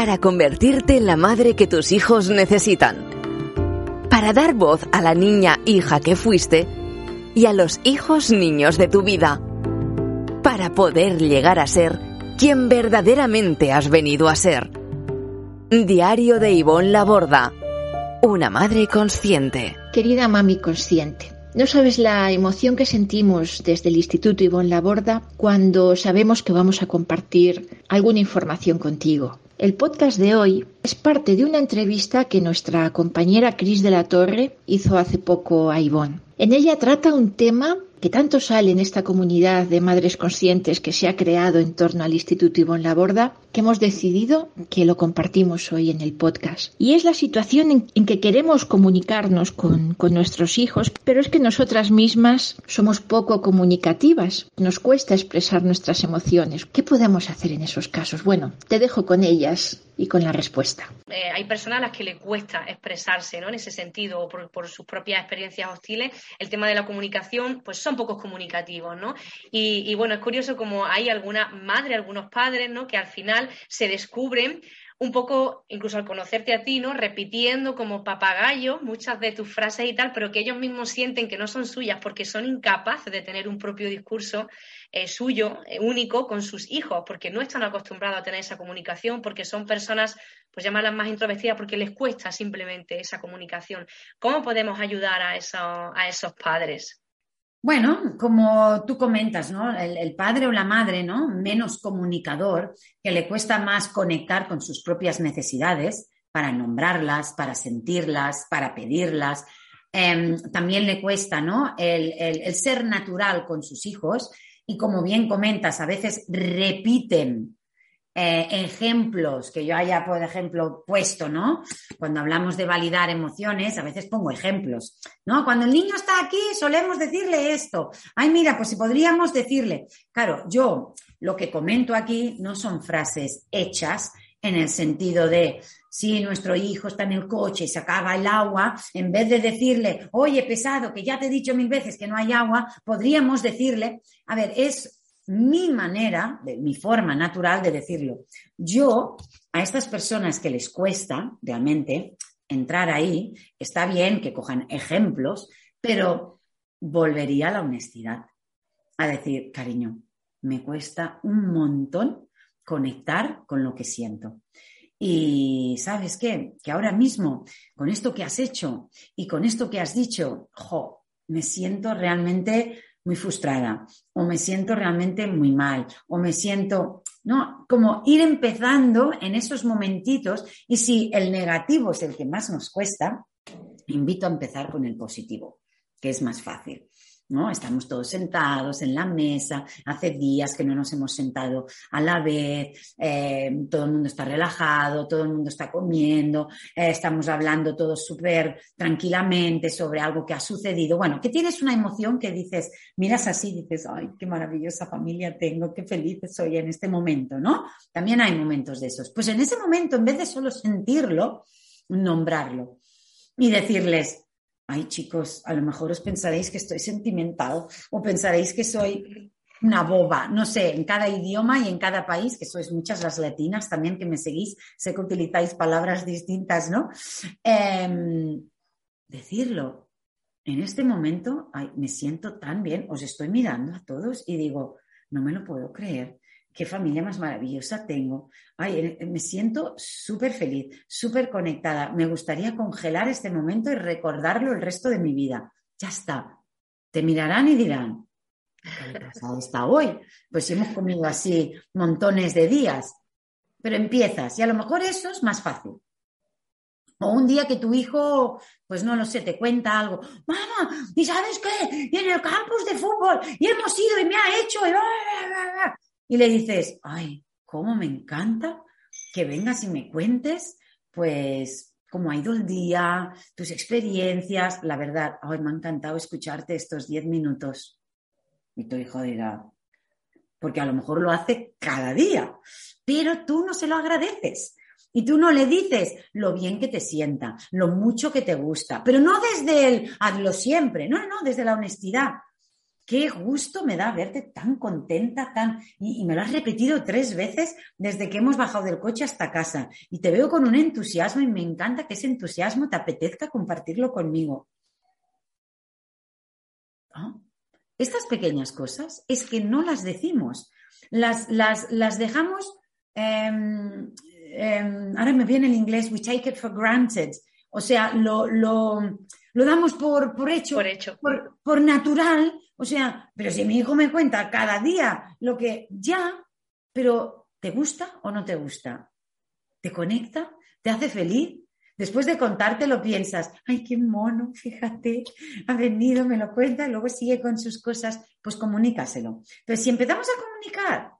para convertirte en la madre que tus hijos necesitan, para dar voz a la niña hija que fuiste y a los hijos niños de tu vida, para poder llegar a ser quien verdaderamente has venido a ser. Diario de Ivonne Laborda, una madre consciente. Querida mami consciente. No sabes la emoción que sentimos desde el Instituto Ivonne Laborda cuando sabemos que vamos a compartir alguna información contigo. El podcast de hoy es parte de una entrevista que nuestra compañera Cris de la Torre hizo hace poco a Ivonne. En ella trata un tema que tanto sale en esta comunidad de madres conscientes que se ha creado en torno al Instituto Ivonne Laborda, que hemos decidido que lo compartimos hoy en el podcast. Y es la situación en, que queremos comunicarnos con, con nuestros hijos, pero es que nosotras mismas somos poco comunicativas, nos cuesta expresar nuestras emociones. ¿Qué podemos hacer en esos casos? Bueno, te dejo con ellas y con la respuesta. Eh, hay personas a las que le cuesta expresarse ¿no? en ese sentido, por, por, sus propias experiencias hostiles. El tema de la comunicación, pues son pocos comunicativos, ¿no? Y, bueno, es curioso como hay alguna madre, algunos padres, ¿no? Que al final se descubren un poco, incluso al conocerte a ti, ¿no? Repitiendo como papagayo muchas de tus frases y tal, pero que ellos mismos sienten que no son suyas porque son incapaces de tener un propio discurso eh, suyo, eh, único, con sus hijos, porque no están acostumbrados a tener esa comunicación, porque son personas, pues llamarlas más introvertidas, porque les cuesta simplemente esa comunicación. ¿Cómo podemos ayudar a, a esos padres? Bueno, como tú comentas, ¿no? El, padre o la madre, ¿no? Menos comunicador, que le cuesta más conectar con sus propias necesidades para nombrarlas, para sentirlas, para pedirlas. Em, también le cuesta, ¿no? el, el ser natural con sus hijos y como bien comentas, a veces repiten eh, ejemplos que yo haya, por ejemplo, puesto, ¿no? Cuando hablamos de validar emociones, a veces pongo ejemplos, ¿no? Cuando el niño está aquí, solemos decirle esto. Ay, mira, pues si podríamos decirle. Claro, yo lo que comento aquí no son frases hechas en el sentido de, si nuestro hijo está en el coche y se acaba el agua, en vez de decirle, oye, pesado, que ya te he dicho mil veces que no hay agua, podríamos decirle, a ver, es mi manera, de, mi forma natural de decirlo. Yo, a estas personas que les cuesta realmente entrar ahí, está bien que cojan ejemplos, pero volvería a la honestidad, a decir, cariño, me cuesta un montón conectar con lo que siento. Y sabes qué, que ahora mismo, con esto que has hecho y con esto que has dicho, jo, me siento realmente muy frustrada o me siento realmente muy mal o me siento, ¿no? Como ir empezando en esos momentitos y si el negativo es el que más nos cuesta, invito a empezar con el positivo, que es más fácil. ¿No? Estamos todos sentados en la mesa, hace días que no nos hemos sentado a la vez, eh, todo el mundo está relajado, todo el mundo está comiendo, eh, estamos hablando todos súper tranquilamente sobre algo que ha sucedido. Bueno, que tienes una emoción que dices, miras así, dices, ay, qué maravillosa familia tengo, qué feliz soy en este momento, ¿no? También hay momentos de esos. Pues en ese momento, en vez de solo sentirlo, nombrarlo y decirles, ay chicos, a lo mejor os pensaréis que estoy sentimental o pensaréis que soy una boba, no sé, en cada idioma y en cada país, que sois muchas las latinas también que me seguís, sé que utilizáis palabras distintas, ¿no? Em, decirlo, en este momento ay, me siento tan bien, os estoy mirando a todos y digo, no me lo puedo creer qué familia más maravillosa tengo. Ay, eh, eh, me siento súper feliz, súper conectada. Me gustaría congelar este momento y recordarlo el resto de mi vida. Ya está. Te mirarán y dirán, ¿qué pasado hasta hoy? Pues hemos comido así montones de días. Pero empiezas y a lo mejor eso es más fácil. O un día que tu hijo, pues no lo sé, te cuenta algo. Mamá, ¿y sabes qué? Y en el campus de fútbol, y hemos ido y me ha hecho y le dices, ay, cómo me encanta que vengas y me cuentes, pues, cómo ha ido el día, tus experiencias. La verdad, ay, me ha encantado escucharte estos diez minutos. Y tu hijo dirá, porque a lo mejor lo hace cada día, pero tú no se lo agradeces. Y tú no le dices lo bien que te sienta, lo mucho que te gusta, pero no desde el hazlo siempre, no, no, desde la honestidad qué gusto me da verte tan contenta, tan... Y, me lo has repetido tres veces desde que hemos bajado del coche hasta casa. Y te veo con un entusiasmo y me encanta que ese entusiasmo te apetezca compartirlo conmigo. Estas pequeñas cosas es que no las decimos, las, las, dejamos, em, em, ahora me viene el inglés, we take it for granted, o sea, lo, damos por, por hecho, por, hecho. Por, natural, o sea, pero si mi hijo me cuenta cada día lo que ya, pero ¿te gusta o no te gusta? ¿Te conecta? ¿Te hace feliz? Después de contarte lo piensas, ay, qué mono, fíjate, ha venido, me lo cuenta y luego sigue con sus cosas, pues comunícaselo. Entonces, si empezamos a comunicar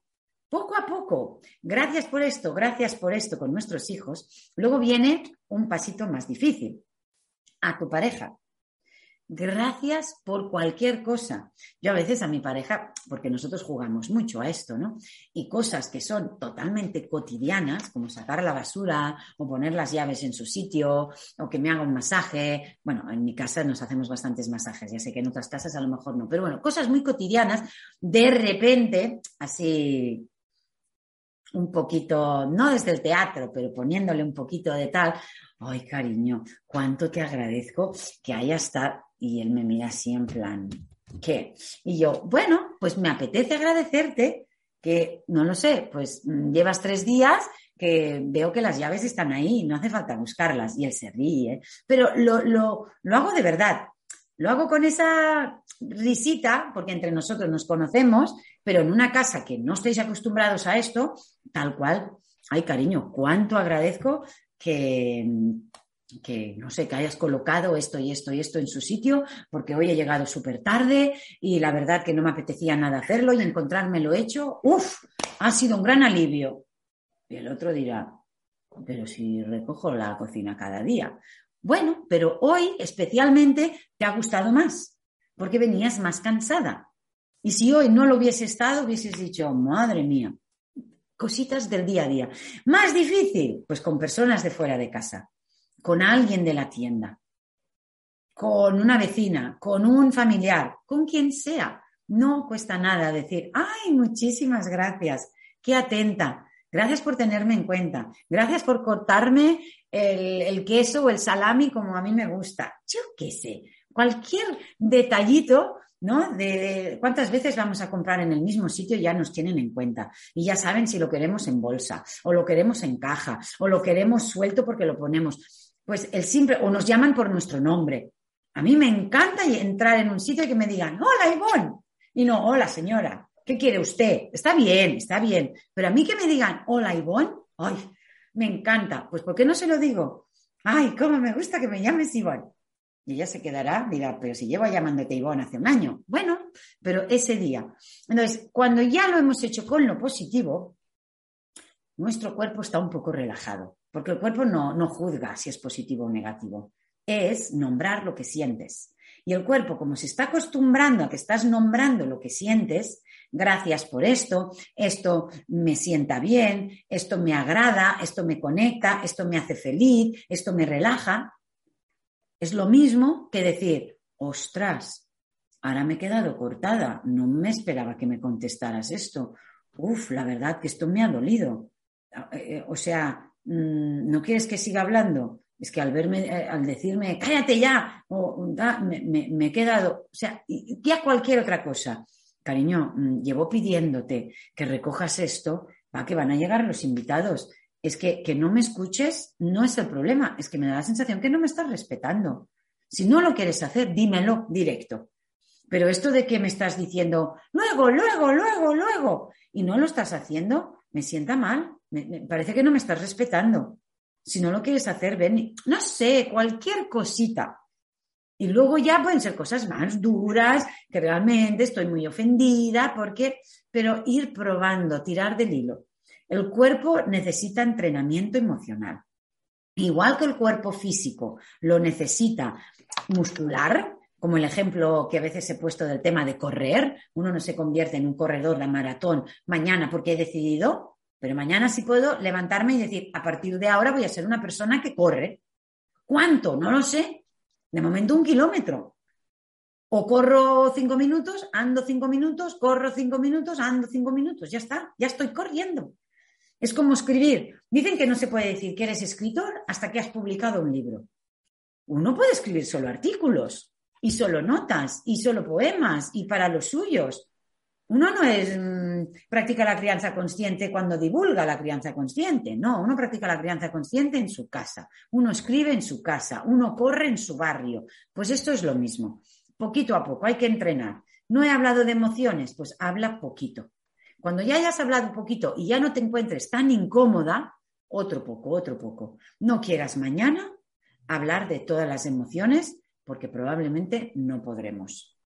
poco a poco, gracias por esto, gracias por esto con nuestros hijos, luego viene un pasito más difícil, a tu pareja. Gracias por cualquier cosa. Yo a veces a mi pareja, porque nosotros jugamos mucho a esto, ¿no? Y cosas que son totalmente cotidianas, como sacar la basura o poner las llaves en su sitio o que me haga un masaje. Bueno, en mi casa nos hacemos bastantes masajes, ya sé que en otras casas a lo mejor no, pero bueno, cosas muy cotidianas, de repente, así un poquito, no desde el teatro, pero poniéndole un poquito de tal, ay cariño, cuánto te agradezco que haya estado, y él me mira así en plan, ¿qué? Y yo, bueno, pues me apetece agradecerte que, no lo sé, pues mm, llevas tres días que veo que las llaves están ahí, no hace falta buscarlas, y él se ríe, pero lo, lo, lo hago de verdad, lo hago con esa risita, porque entre nosotros nos conocemos, pero en una casa que no estáis acostumbrados a esto, tal cual, ay cariño, cuánto agradezco que, que no sé, que hayas colocado esto y esto y esto en su sitio, porque hoy he llegado súper tarde y la verdad que no me apetecía nada hacerlo y encontrarme lo hecho, uff, ha sido un gran alivio. Y el otro dirá, pero si recojo la cocina cada día. Bueno, pero hoy especialmente te ha gustado más, porque venías más cansada. Y si hoy no lo hubiese estado, hubieses dicho, madre mía, cositas del día a día. Más difícil, pues con personas de fuera de casa, con alguien de la tienda, con una vecina, con un familiar, con quien sea. No cuesta nada decir, ay, muchísimas gracias, qué atenta, gracias por tenerme en cuenta, gracias por cortarme el, queso o el salami como a mí me gusta. Yo qué sé, cualquier detallito ¿no? De, cuántas veces vamos a comprar en el mismo sitio ya nos tienen en cuenta y ya saben si lo queremos en bolsa o lo queremos en caja o lo queremos suelto porque lo ponemos. Pues el simple, o nos llaman por nuestro nombre. A mí me encanta entrar en un sitio y que me digan, hola Ivonne, y no, hola señora, ¿qué quiere usted? Está bien, está bien, pero a mí que me digan, hola Ivonne, ay, me encanta. Pues ¿por qué no se lo digo? Ay, cómo me gusta que me llames Ivonne. Y ella se quedará, dirá, pero si llevo llamándote Ivonne hace un año. Bueno, pero ese día. Entonces, cuando ya lo hemos hecho con lo positivo, nuestro cuerpo está un poco relajado, porque el cuerpo no, no juzga si es positivo o negativo. Es nombrar lo que sientes. Y el cuerpo, como se está acostumbrando a que estás nombrando lo que sientes, gracias por esto, esto me sienta bien, esto me agrada, esto me conecta, esto me hace feliz, esto me relaja, es lo mismo que decir, ostras, ahora me he quedado cortada, no me esperaba que me contestaras esto. Uf, la verdad que esto me ha dolido. Eh, eh, o sea, mm, ¿no quieres que siga hablando? Es que al verme, eh, al decirme, cállate ya, o me, he quedado, o sea, ya cualquier otra cosa. Cariño, mm, llevo pidiéndote que recojas esto, va que van a llegar los invitados es que, que no me escuches no es el problema, es que me da la sensación que no me estás respetando. Si no lo quieres hacer, dímelo directo. Pero esto de que me estás diciendo luego, luego, luego, luego, y no lo estás haciendo, me sienta mal. Me, parece que no me estás respetando. Si no lo quieres hacer, ven, no sé, cualquier cosita. Y luego ya pueden ser cosas más duras, que realmente estoy muy ofendida, porque, pero ir probando, tirar del hilo. El cuerpo necesita entrenamiento emocional. Igual que el cuerpo físico lo necesita muscular, como el ejemplo que a veces he puesto del tema de correr, uno no se convierte en un corredor de maratón mañana porque he decidido, pero mañana sí puedo levantarme y decir, a partir de ahora voy a ser una persona que corre. ¿Cuánto? No lo sé. De momento un kilómetro. O corro cinco minutos, ando cinco minutos, corro cinco minutos, ando cinco minutos. Ya está, ya estoy corriendo. Es como escribir. Dicen que no se puede decir que eres escritor hasta que has publicado un libro. Uno puede escribir solo artículos y solo notas y solo poemas y para los suyos. Uno no es mm, practica la crianza consciente cuando divulga la crianza consciente, no, uno practica la crianza consciente en su casa, uno escribe en su casa, uno corre en su barrio. Pues esto es lo mismo, poquito a poco, hay que entrenar. No he hablado de emociones, pues habla poquito. Cuando ya hayas hablado poquito y ya no te encuentres tan incómoda, otro poco, otro poco. No quieras mañana hablar de todas las emociones porque probablemente no podremos.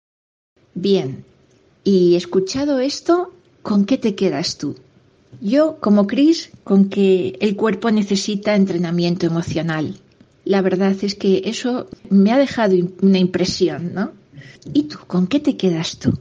Bien, y escuchado esto, ¿con qué te quedas tú? Yo, como Cris, con que el cuerpo necesita entrenamiento emocional. La verdad es que eso me ha dejado una impresión, ¿no? ¿Y tú, con qué te quedas tú?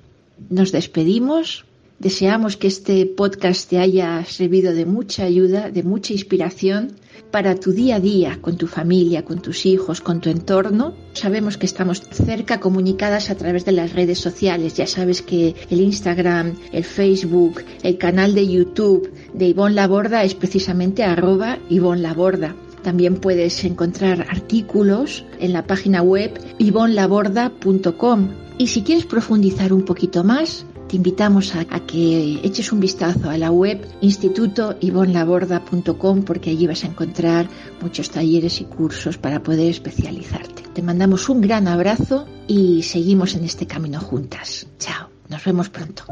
Nos despedimos. Deseamos que este podcast te haya servido de mucha ayuda, de mucha inspiración para tu día a día, con tu familia, con tus hijos, con tu entorno. Sabemos que estamos cerca comunicadas a través de las redes sociales. Ya sabes que el Instagram, el Facebook, el canal de YouTube de Ivonne Laborda es precisamente arroba Ivonne Laborda. También puedes encontrar artículos en la página web ivonlaborda.com. Y si quieres profundizar un poquito más, te invitamos a, que eches un vistazo a la web institutoivonlaborda.com porque allí vas a encontrar muchos talleres y cursos para poder especializarte. Te mandamos un gran abrazo y seguimos en este camino juntas. Chao, nos vemos pronto.